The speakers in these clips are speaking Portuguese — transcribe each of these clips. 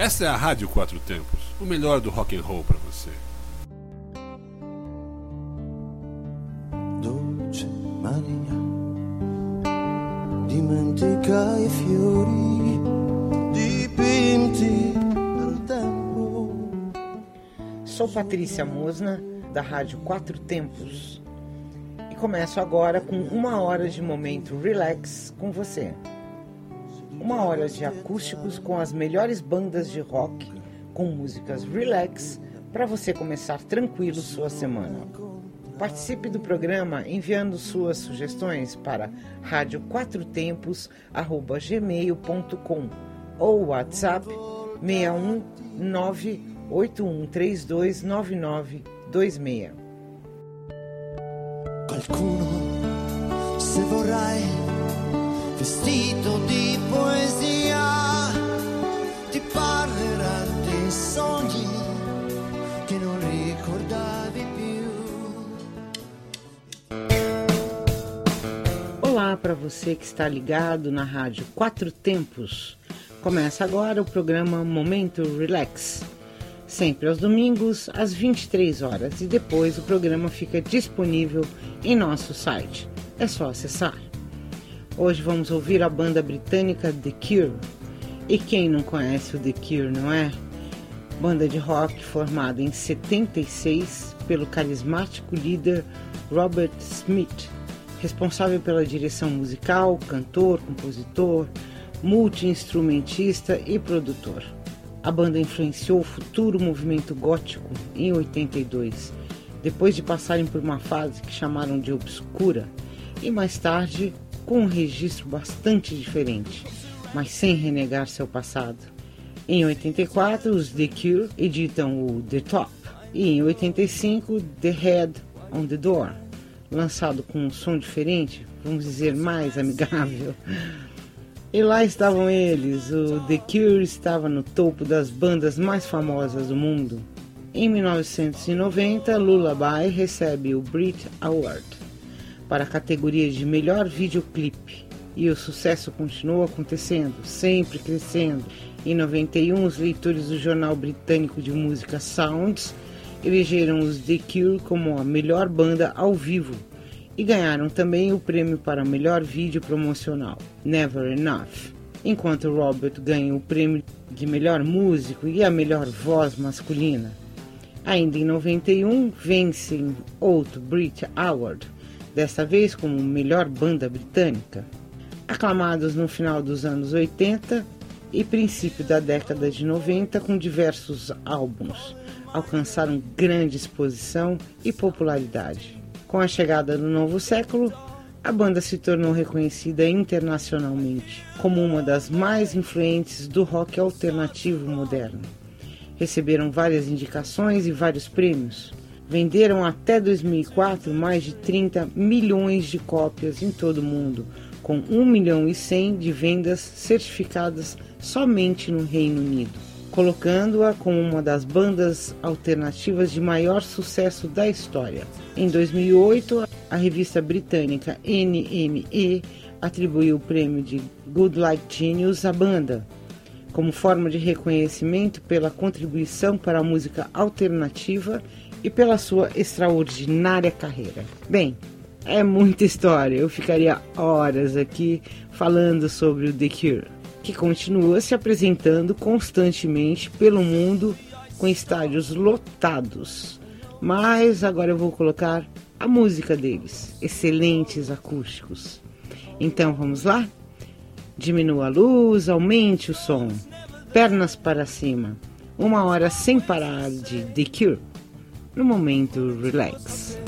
Essa é a Rádio Quatro Tempos, o melhor do rock and roll para você. Dolce Maria, dimentica i fiori dipinti dal tempo. Sou Patrícia Mosna, da Rádio Quatro Tempos, e começo agora com uma hora de momento relax com você. Uma hora de acústicos com as melhores bandas de rock, com músicas relax, para você começar tranquilo sua semana. Participe do programa enviando suas sugestões para radioquatrotempos@gmail.com ou WhatsApp 61981329926. Qualcuno se vestito di poesia, ti parlerà dei sogni che non ricordavi più. Olá para você que está ligado na rádio Quatro Tempos. Começa agora o programa Momento Relax. Sempre aos domingos, às 23 horas, e depois o programa fica disponível em nosso site. É só acessar. Hoje vamos ouvir a banda britânica The Cure. E quem não conhece o The Cure, não é? Banda de rock formada em 76 pelo carismático líder Robert Smith, responsável pela direção musical, cantor, compositor, multi-instrumentista e produtor. A banda influenciou o futuro movimento gótico em 82, depois de passarem por uma fase que chamaram de obscura, e mais tarde com um registro bastante diferente, mas sem renegar seu passado. Em 84, os The Cure editam o The Top e em 85, The Head on the Door, lançado com um som diferente, vamos dizer mais amigável. E lá estavam eles, o The Cure estava no topo das bandas mais famosas do mundo. Em 1990, Lullaby recebe o Brit Award para a categoria de melhor videoclipe. E o sucesso continuou acontecendo, sempre crescendo. Em 91, os leitores do jornal britânico de música Sounds elegeram os The Cure como a melhor banda ao vivo e ganharam também o prêmio para melhor vídeo promocional, Never Enough. Enquanto Robert ganha o prêmio de melhor músico e a melhor voz masculina. Ainda em 91, vencem outro Brit Award desta vez como melhor banda britânica. Aclamados no final dos anos 80 e princípio da década de 90 com diversos álbuns, alcançaram grande exposição e popularidade. Com a chegada do novo século, a banda se tornou reconhecida internacionalmente como uma das mais influentes do rock alternativo moderno. Receberam várias indicações e vários prêmios, venderam até 2004 mais de 30 milhões de cópias em todo o mundo, com 1 milhão e 100 de vendas certificadas somente no Reino Unido, colocando-a como uma das bandas alternativas de maior sucesso da história. Em 2008, a revista britânica NME atribuiu o prêmio de Good Like Genius à banda, como forma de reconhecimento pela contribuição para a música alternativa e pela sua extraordinária carreira. Bem, é muita história, eu ficaria horas aqui falando sobre o The Cure, que continua se apresentando constantemente pelo mundo com estádios lotados. Mas agora eu vou colocar a música deles, excelentes acústicos. Então vamos lá? Diminua a luz, aumente o som, pernas para cima, uma hora sem parar de The Cure no momento relax.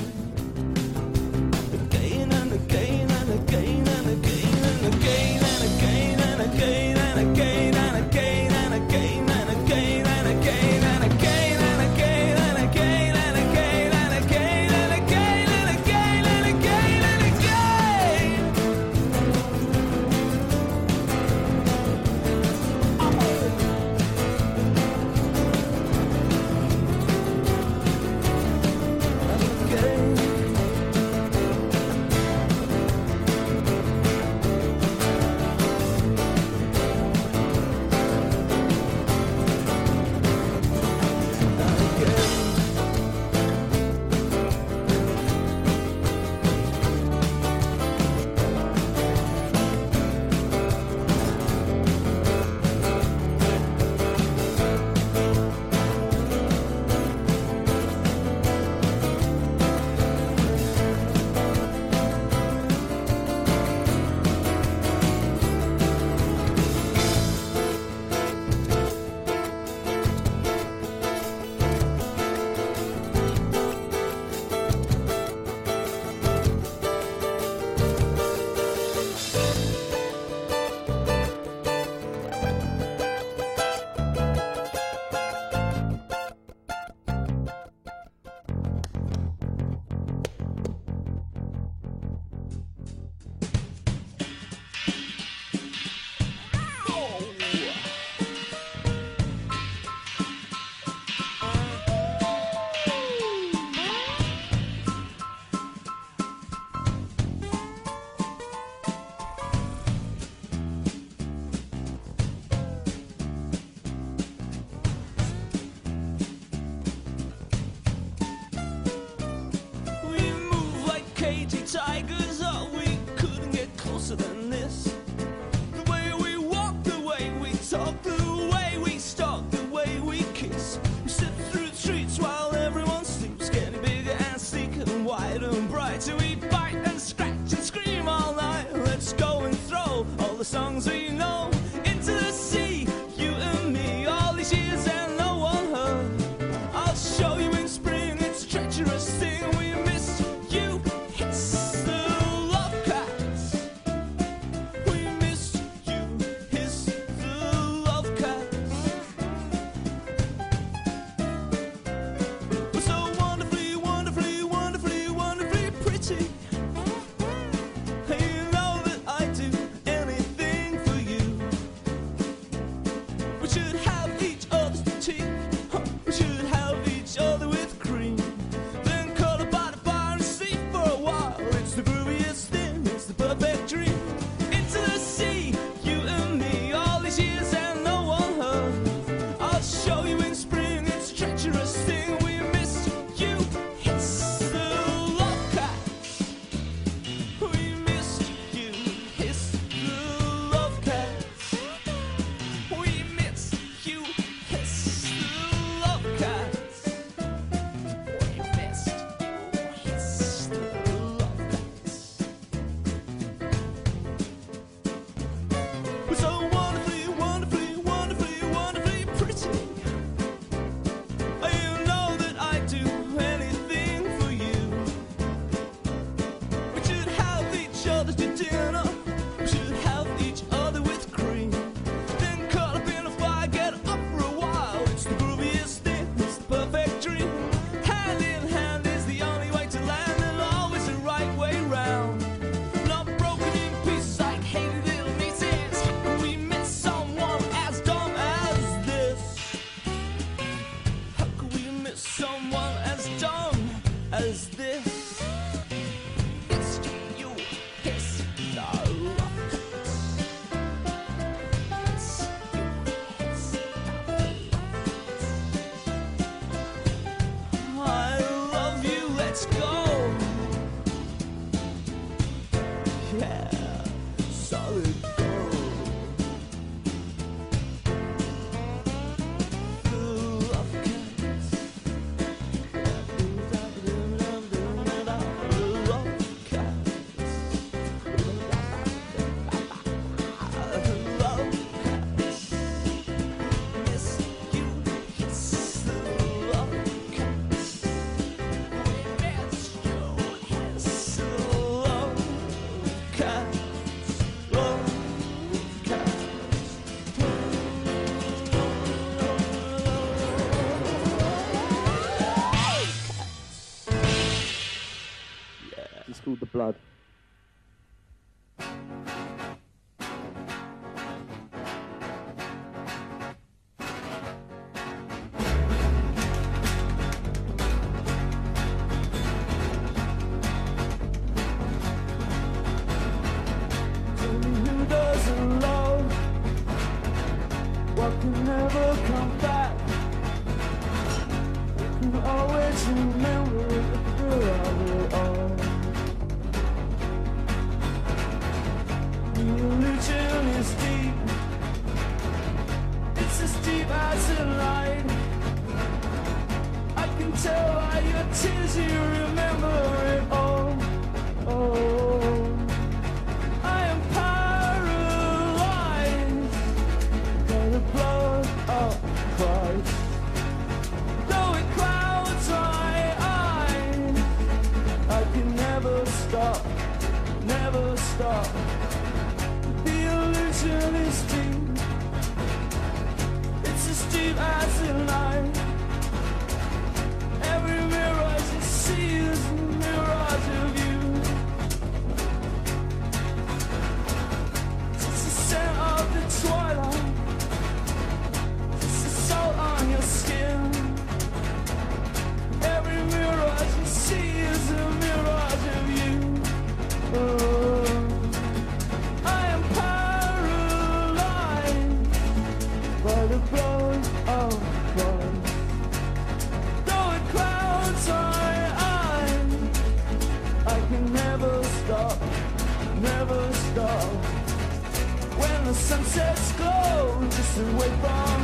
Sunsets glow just away from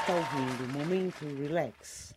está ouvindo Momento Relax.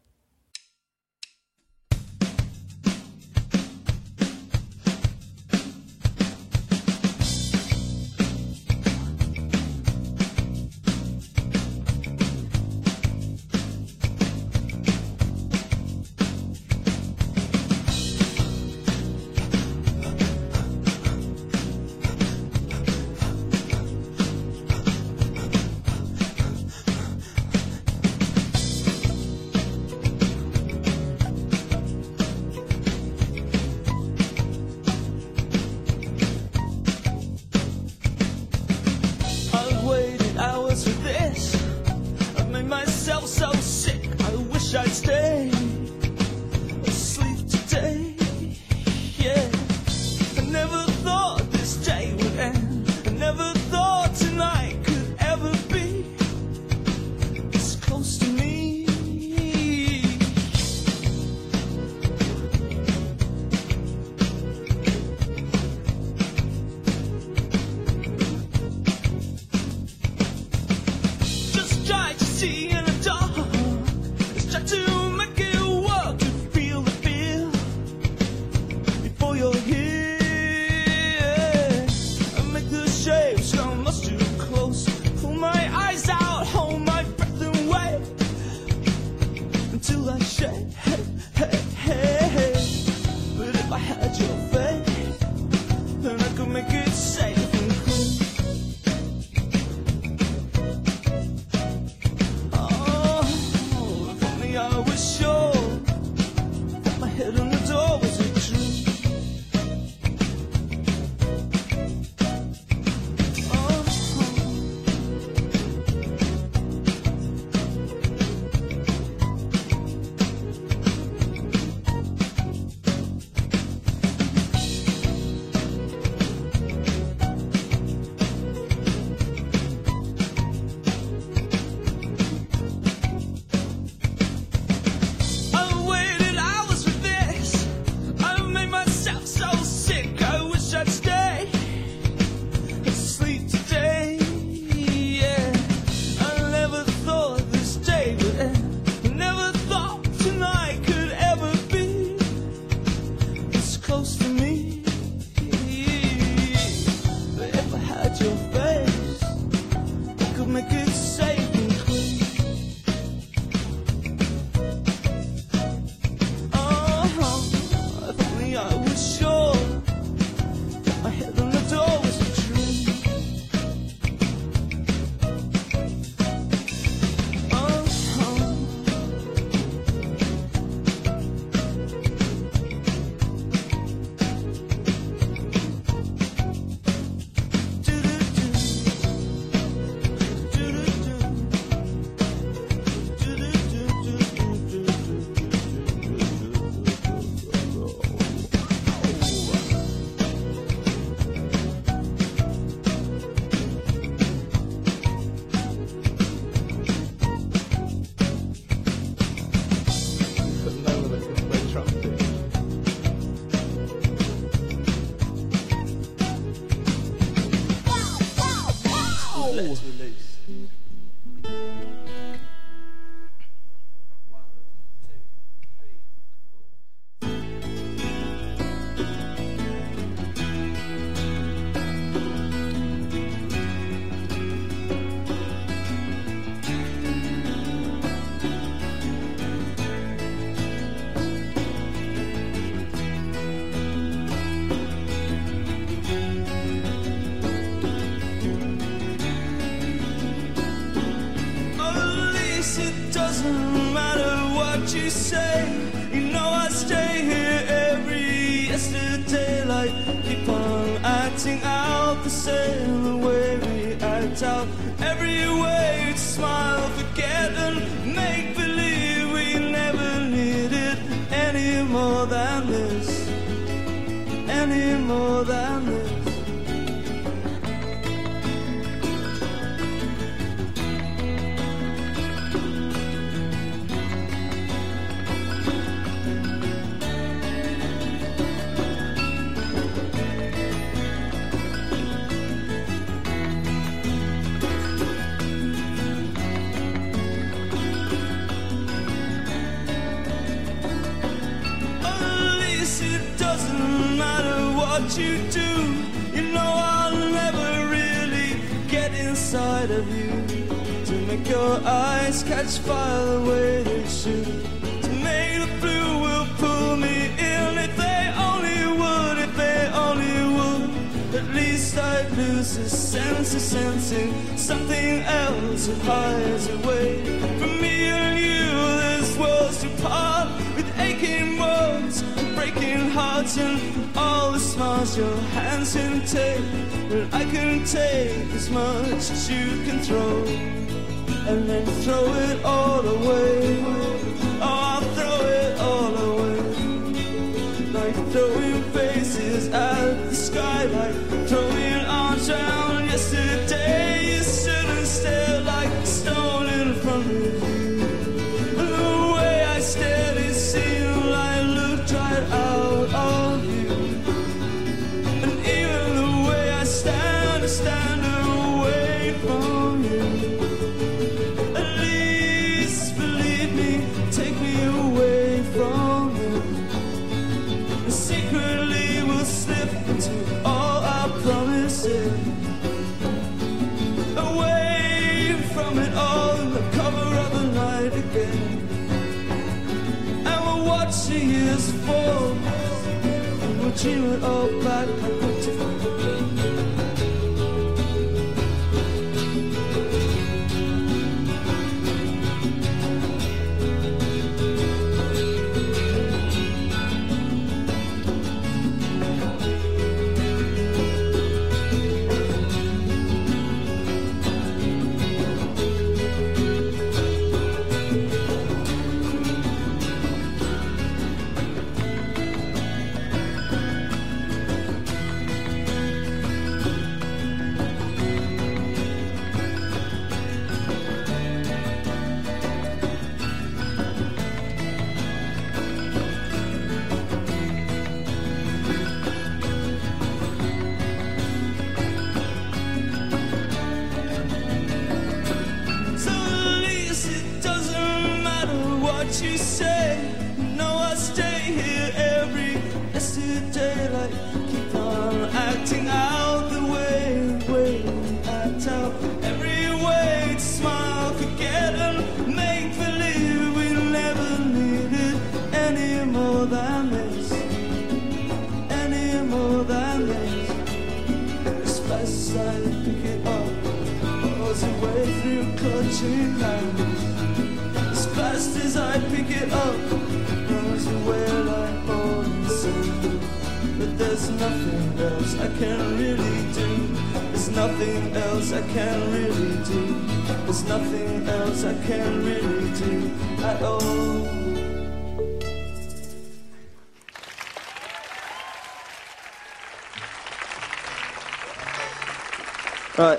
catch fire the way they shoot. Tomato blue will pull me in if they only would, if they only would. At least I'd lose the sense of sensing something else that hides away from me and you. This world's too part with aching words and breaking hearts and all the smiles your hands can take. But I can take as much as you can throw and then throw it all away. cheer it up, but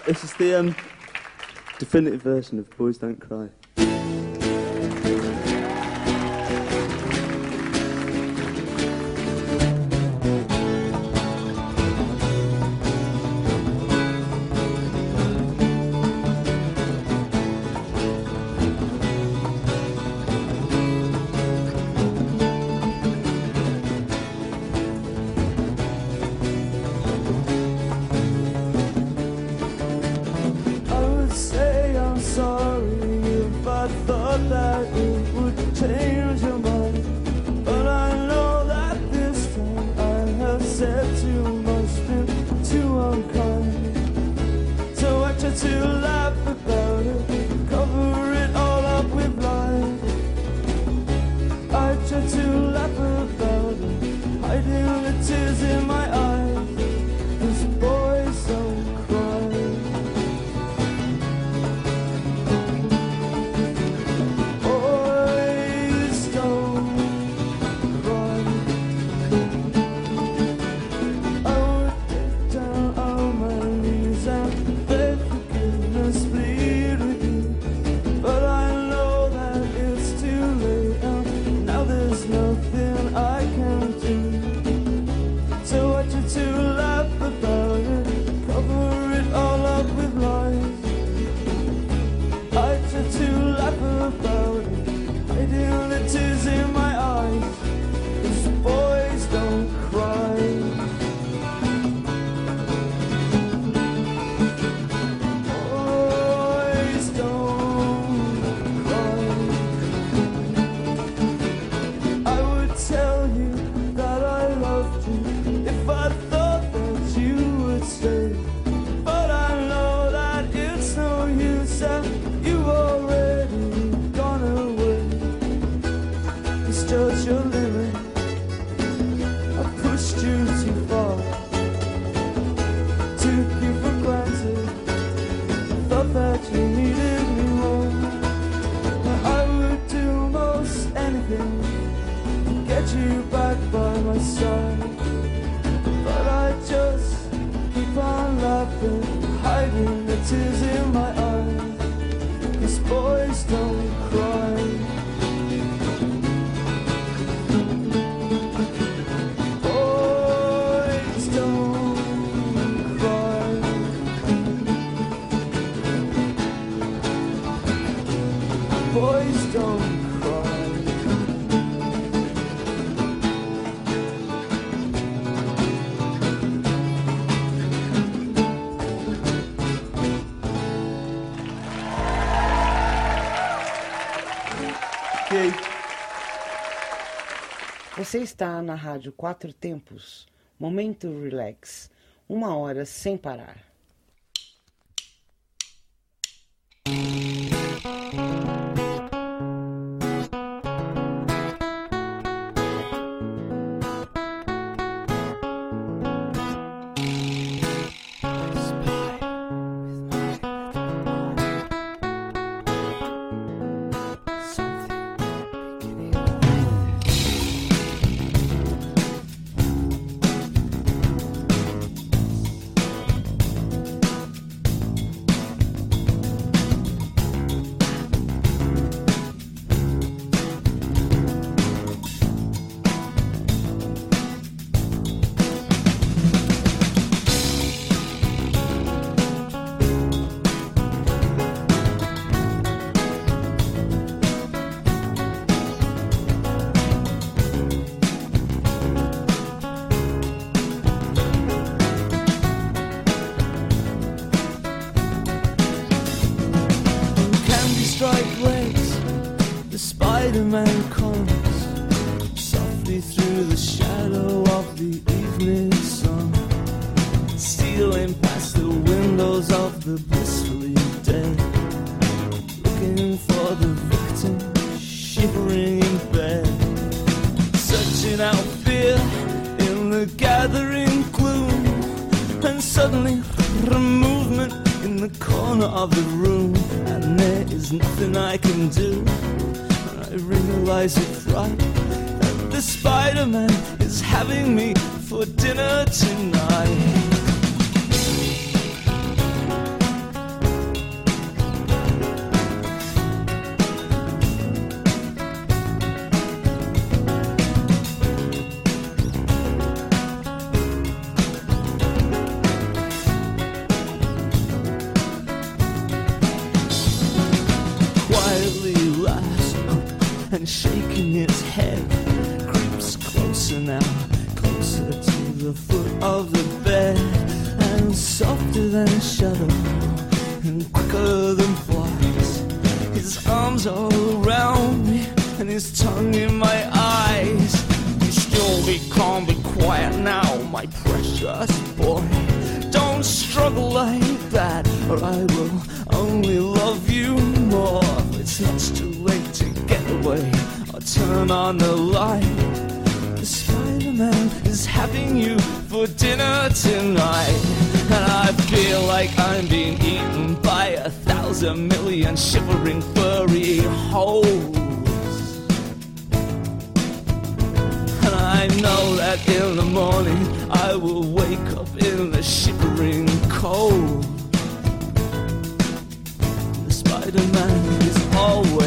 this is the um, definitive version of Boys Don't Cry. you back by my side. Você está na Rádio Quatro Tempos, Momento Relax, uma hora sem parar. like I'm being eaten by a thousand million shivering furry holes. And I know that in the morning I will wake up in the shivering cold. The Spider Man is always.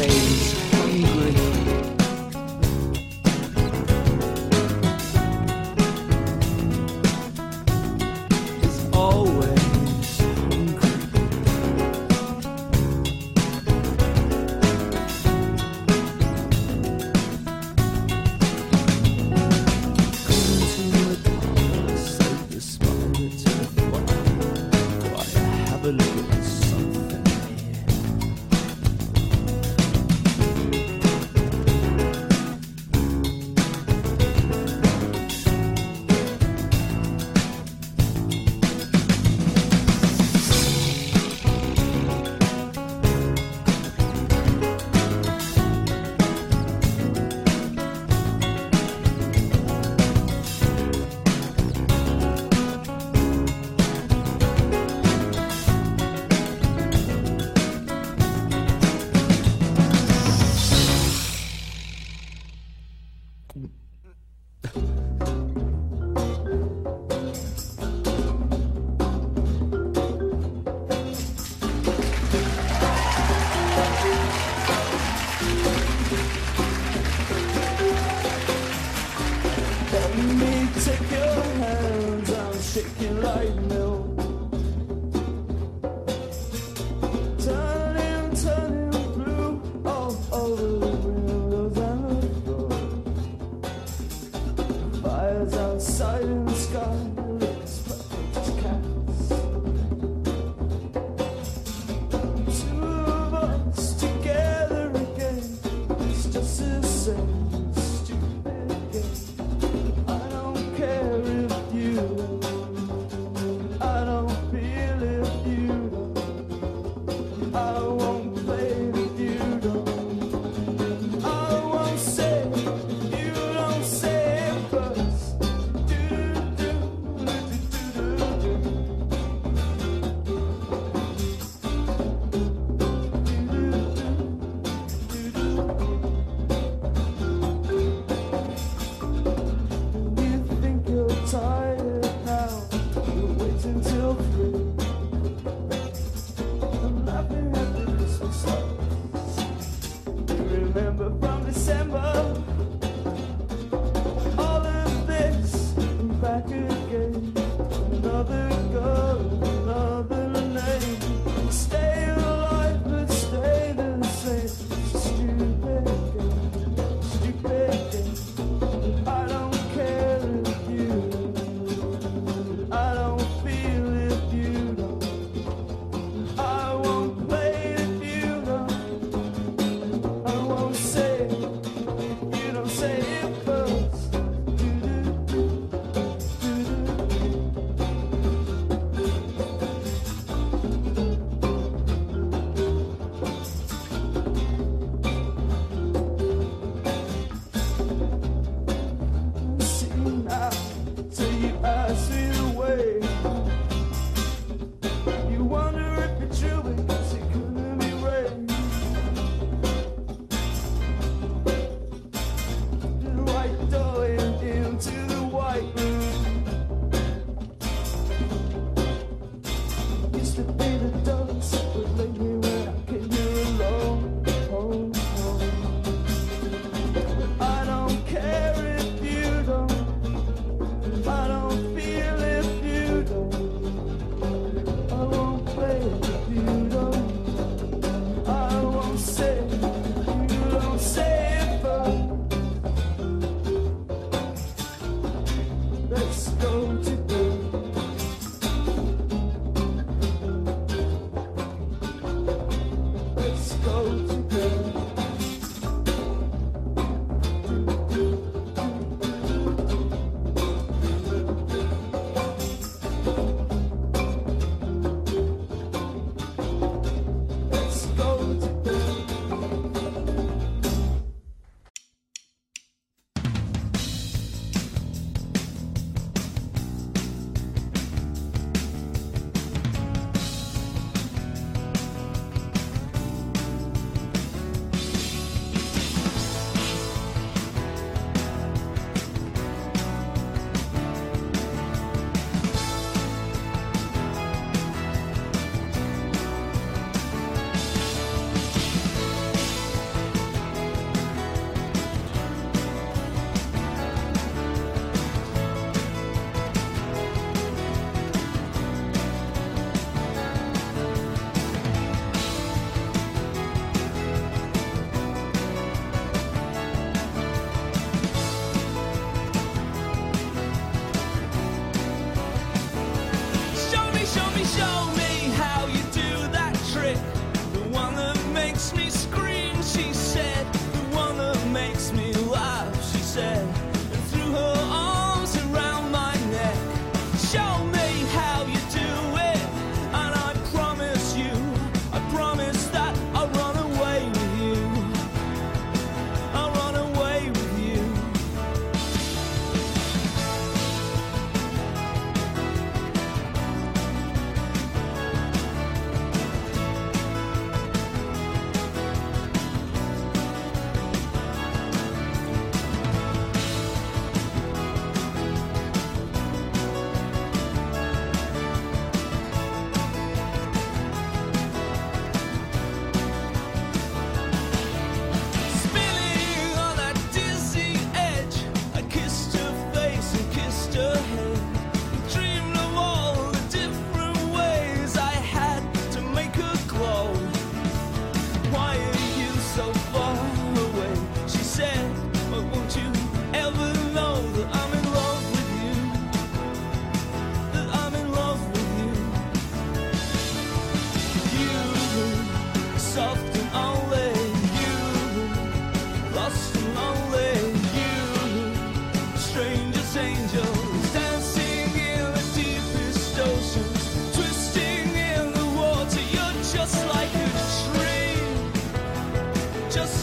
now.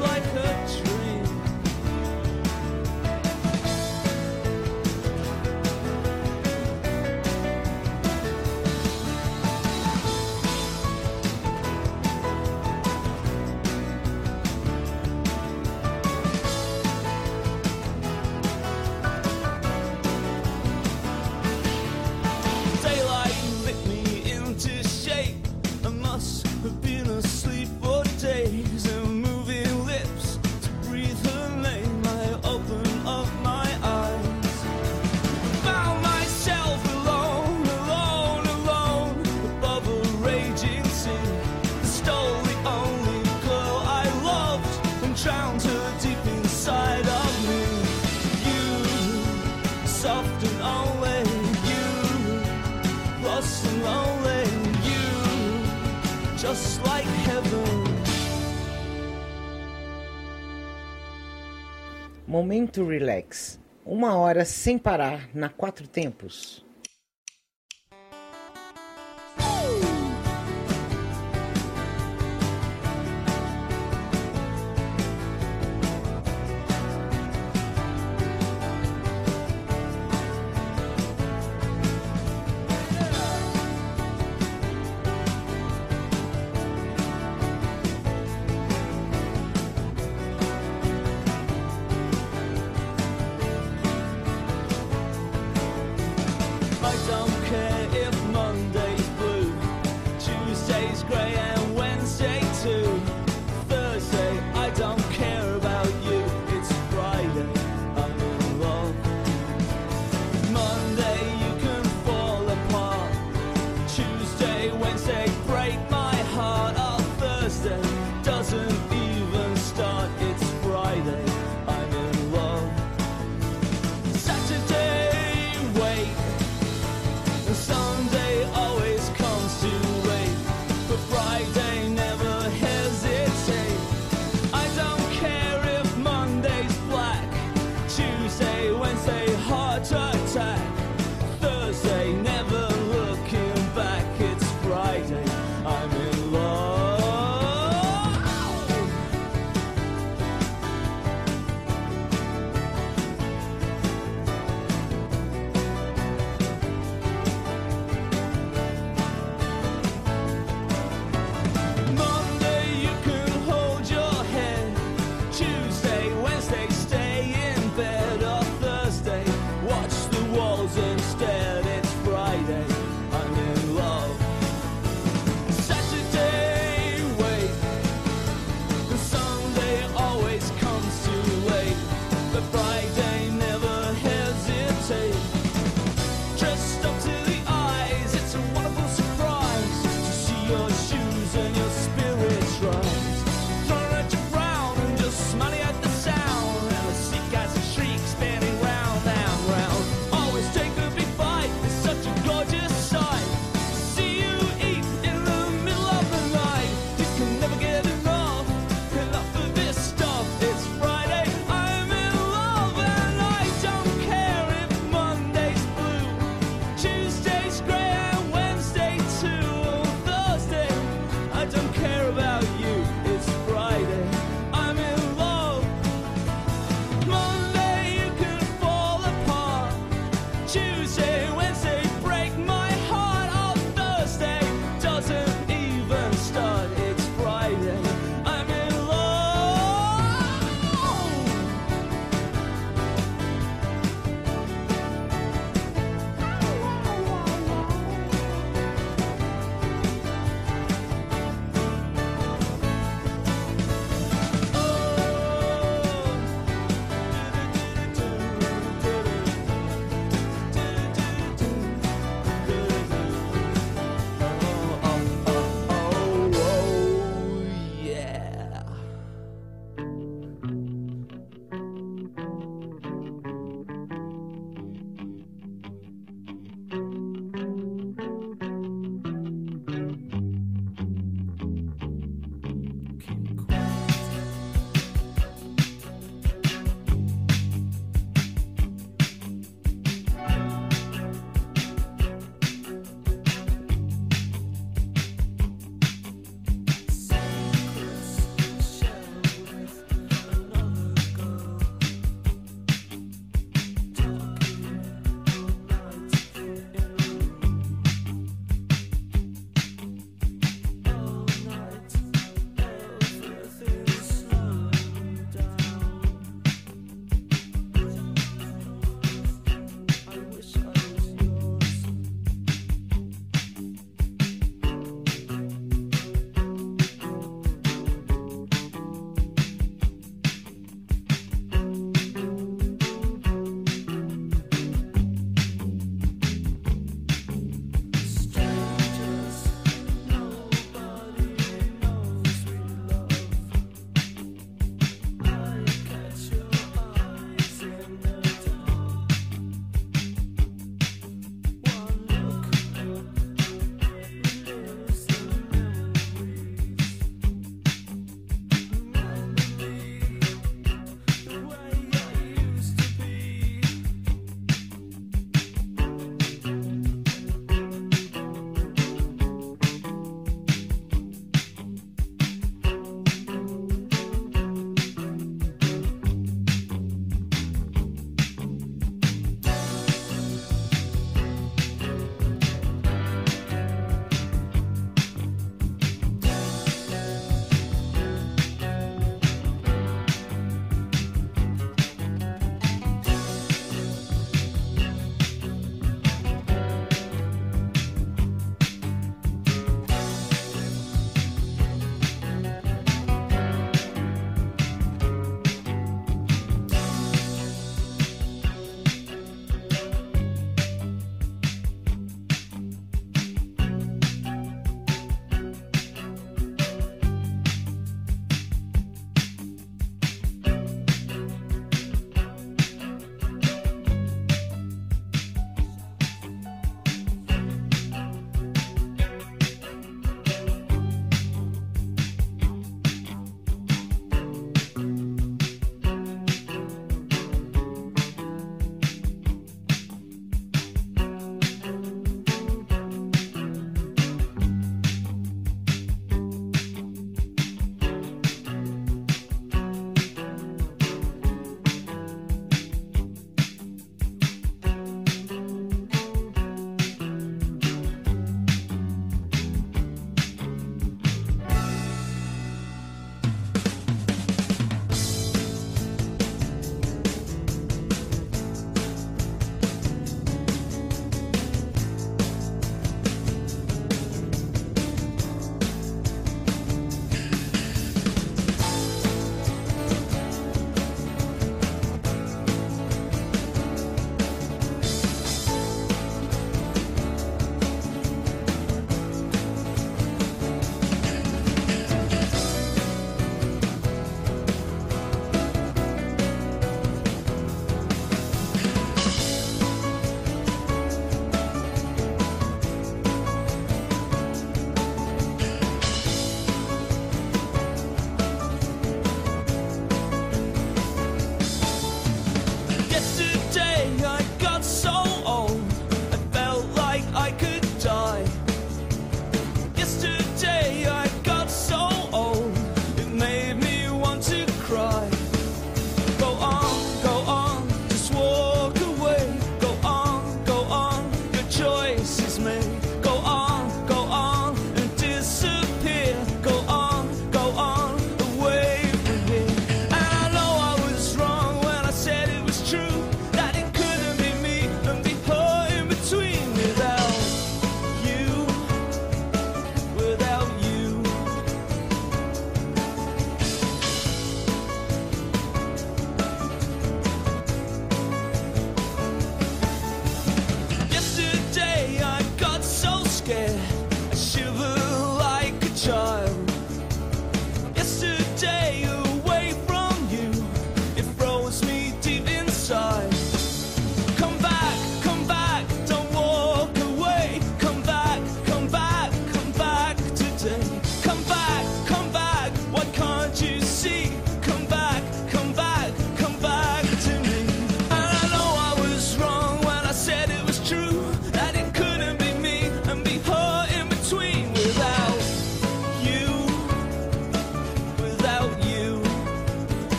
life. Momento Relax. Uma hora sem parar na quatro tempos.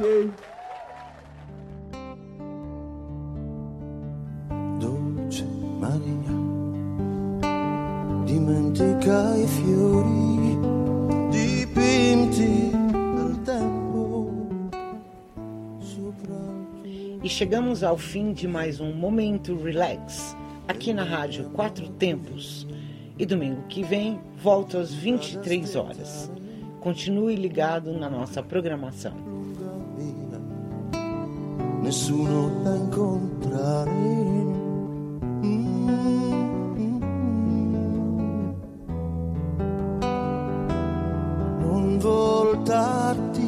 Okay. Dolce Maria, dimentica i fiori dipinti dal tempo E chegamos ao fim de mais um Momento Relax, aqui na Rádio Quatro Tempos. E domingo que vem, volto às 23 horas. Continue ligado na nossa programação. Nessuno da incontrare. Mm. Non voltarti